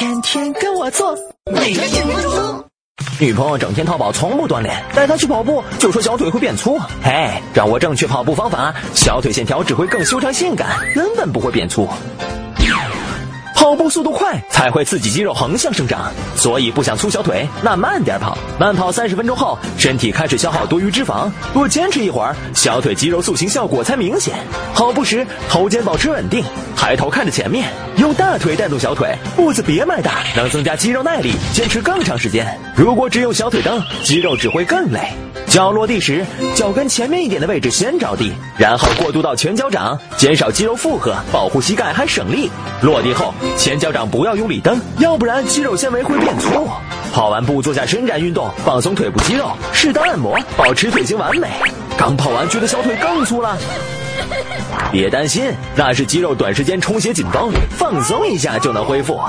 天天跟我做，每日一分钟。女朋友整天淘宝，从不锻炼，带她去跑步就说小腿会变粗。嘿，掌握正确跑步方法，小腿线条只会更修长性感，根本不会变粗。跑步速度快才会刺激肌肉横向生长，所以不想粗小腿，那慢点跑。慢跑三十分钟后，身体开始消耗多余脂肪，多坚持一会儿，小腿肌肉塑形效果才明显。跑步时头肩保持稳定，抬头看着前面，用大腿带动小腿，步子别迈大，能增加肌肉耐力，坚持更长时间。如果只用小腿蹬，肌肉只会更累。脚落地时，脚跟前面一点的位置先着地，然后过渡到全脚掌，减少肌肉负荷，保护膝盖还省力。落地后，前脚掌不要用力蹬，要不然肌肉纤维会变粗。跑完步做下伸展运动，放松腿部肌肉，适当按摩，保持腿型完美。刚跑完觉得小腿更粗了？别担心，那是肌肉短时间充血紧绷，放松一下就能恢复。